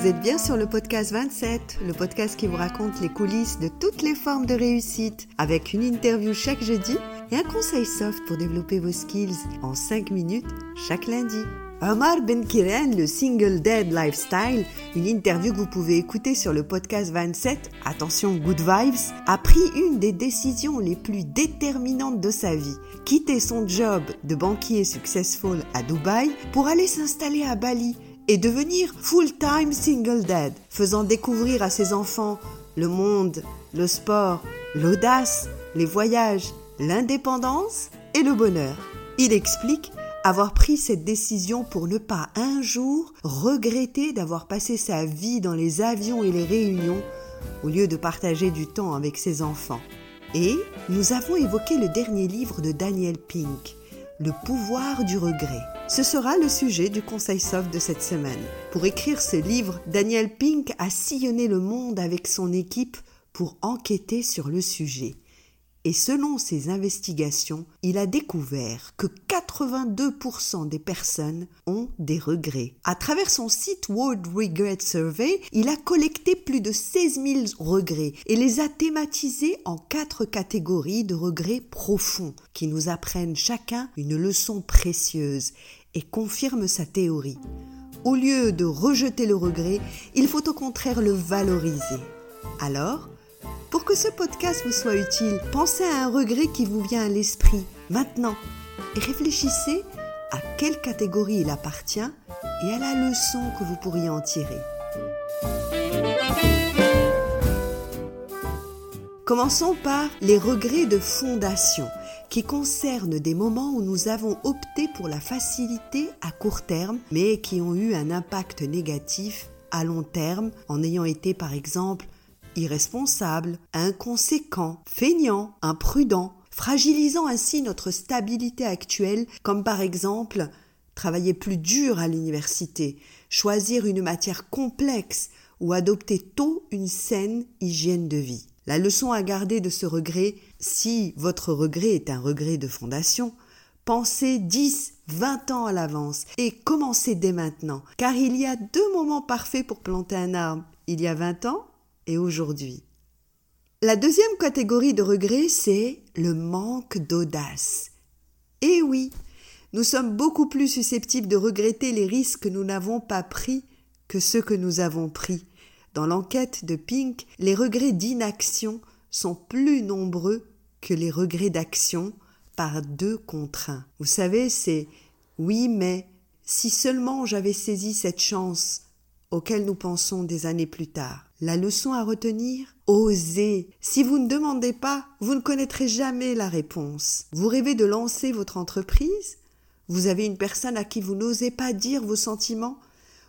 vous êtes bien sur le podcast 27, le podcast qui vous raconte les coulisses de toutes les formes de réussite, avec une interview chaque jeudi et un conseil soft pour développer vos skills en 5 minutes chaque lundi. Omar Ben Kiren, le single dead lifestyle, une interview que vous pouvez écouter sur le podcast 27, attention good vibes, a pris une des décisions les plus déterminantes de sa vie. Quitter son job de banquier successful à Dubaï pour aller s'installer à Bali et devenir full-time single dad, faisant découvrir à ses enfants le monde, le sport, l'audace, les voyages, l'indépendance et le bonheur. Il explique avoir pris cette décision pour ne pas un jour regretter d'avoir passé sa vie dans les avions et les réunions au lieu de partager du temps avec ses enfants. Et nous avons évoqué le dernier livre de Daniel Pink, Le pouvoir du regret. Ce sera le sujet du conseil soft de cette semaine. Pour écrire ce livre, Daniel Pink a sillonné le monde avec son équipe pour enquêter sur le sujet. Et selon ses investigations, il a découvert que 82% des personnes ont des regrets. À travers son site World Regret Survey, il a collecté plus de 16 000 regrets et les a thématisés en quatre catégories de regrets profonds qui nous apprennent chacun une leçon précieuse et confirment sa théorie. Au lieu de rejeter le regret, il faut au contraire le valoriser. Alors, que ce podcast vous soit utile, pensez à un regret qui vous vient à l'esprit maintenant et réfléchissez à quelle catégorie il appartient et à la leçon que vous pourriez en tirer. Commençons par les regrets de fondation qui concernent des moments où nous avons opté pour la facilité à court terme mais qui ont eu un impact négatif à long terme en ayant été par exemple irresponsable, inconséquent, feignant, imprudent, fragilisant ainsi notre stabilité actuelle, comme par exemple travailler plus dur à l'université, choisir une matière complexe ou adopter tôt une saine hygiène de vie. La leçon à garder de ce regret, si votre regret est un regret de fondation, pensez 10, 20 ans à l'avance et commencez dès maintenant, car il y a deux moments parfaits pour planter un arbre. Il y a 20 ans et aujourd'hui. La deuxième catégorie de regrets, c'est le manque d'audace. Eh oui, nous sommes beaucoup plus susceptibles de regretter les risques que nous n'avons pas pris que ceux que nous avons pris. Dans l'enquête de Pink, les regrets d'inaction sont plus nombreux que les regrets d'action par deux contre un. Vous savez, c'est oui, mais si seulement j'avais saisi cette chance auquel nous pensons des années plus tard. La leçon à retenir? Osez. Si vous ne demandez pas, vous ne connaîtrez jamais la réponse. Vous rêvez de lancer votre entreprise? Vous avez une personne à qui vous n'osez pas dire vos sentiments?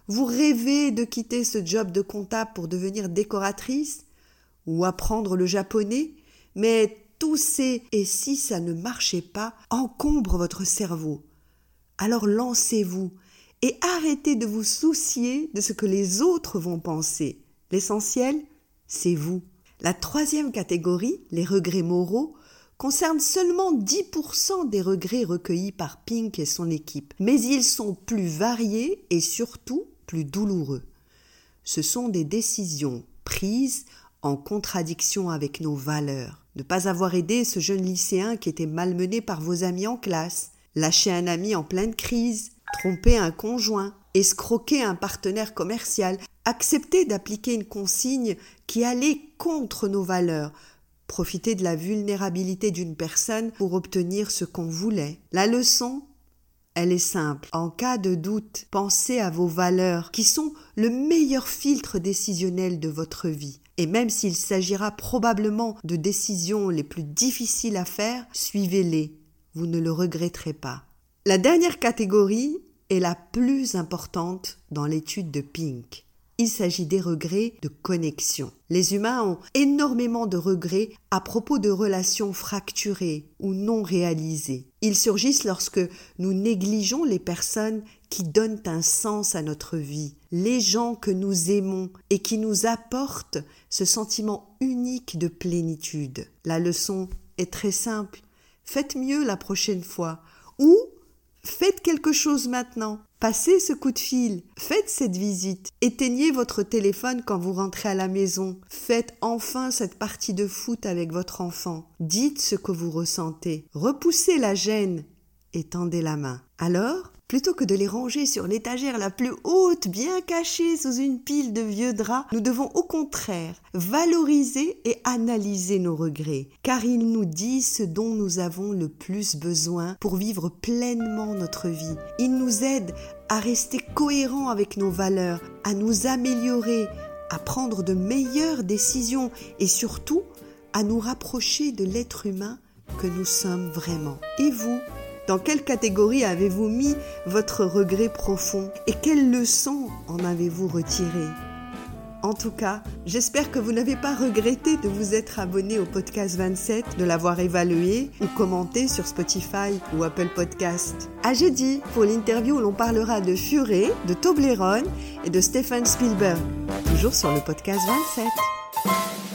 Vous rêvez de quitter ce job de comptable pour devenir décoratrice Ou apprendre le japonais? Mais tous ces et si ça ne marchait pas encombrent votre cerveau. Alors lancez-vous et arrêtez de vous soucier de ce que les autres vont penser. L'essentiel, c'est vous. La troisième catégorie, les regrets moraux, concerne seulement 10% des regrets recueillis par Pink et son équipe, mais ils sont plus variés et surtout plus douloureux. Ce sont des décisions prises en contradiction avec nos valeurs. Ne pas avoir aidé ce jeune lycéen qui était malmené par vos amis en classe, lâcher un ami en pleine crise, tromper un conjoint, escroquer un partenaire commercial, accepter d'appliquer une consigne qui allait contre nos valeurs, profiter de la vulnérabilité d'une personne pour obtenir ce qu'on voulait. La leçon, elle est simple. En cas de doute, pensez à vos valeurs qui sont le meilleur filtre décisionnel de votre vie. Et même s'il s'agira probablement de décisions les plus difficiles à faire, suivez-les. Vous ne le regretterez pas. La dernière catégorie est la plus importante dans l'étude de Pink. Il s'agit des regrets de connexion. Les humains ont énormément de regrets à propos de relations fracturées ou non réalisées. Ils surgissent lorsque nous négligeons les personnes qui donnent un sens à notre vie, les gens que nous aimons et qui nous apportent ce sentiment unique de plénitude. La leçon est très simple. Faites mieux la prochaine fois ou Faites quelque chose maintenant. Passez ce coup de fil, faites cette visite, éteignez votre téléphone quand vous rentrez à la maison, faites enfin cette partie de foot avec votre enfant, dites ce que vous ressentez, repoussez la gêne. Et tendez la main. Alors, Plutôt que de les ranger sur l'étagère la plus haute, bien cachée sous une pile de vieux draps, nous devons au contraire valoriser et analyser nos regrets, car ils nous disent ce dont nous avons le plus besoin pour vivre pleinement notre vie. Ils nous aident à rester cohérents avec nos valeurs, à nous améliorer, à prendre de meilleures décisions et surtout à nous rapprocher de l'être humain que nous sommes vraiment. Et vous dans quelle catégorie avez-vous mis votre regret profond et quelles leçons en avez-vous retiré en tout cas, j'espère que vous n'avez pas regretté de vous être abonné au podcast 27, de l'avoir évalué ou commenté sur Spotify ou Apple Podcast. À jeudi pour l'interview où l'on parlera de Furet, de Toblerone et de Stephen Spielberg, toujours sur le podcast 27.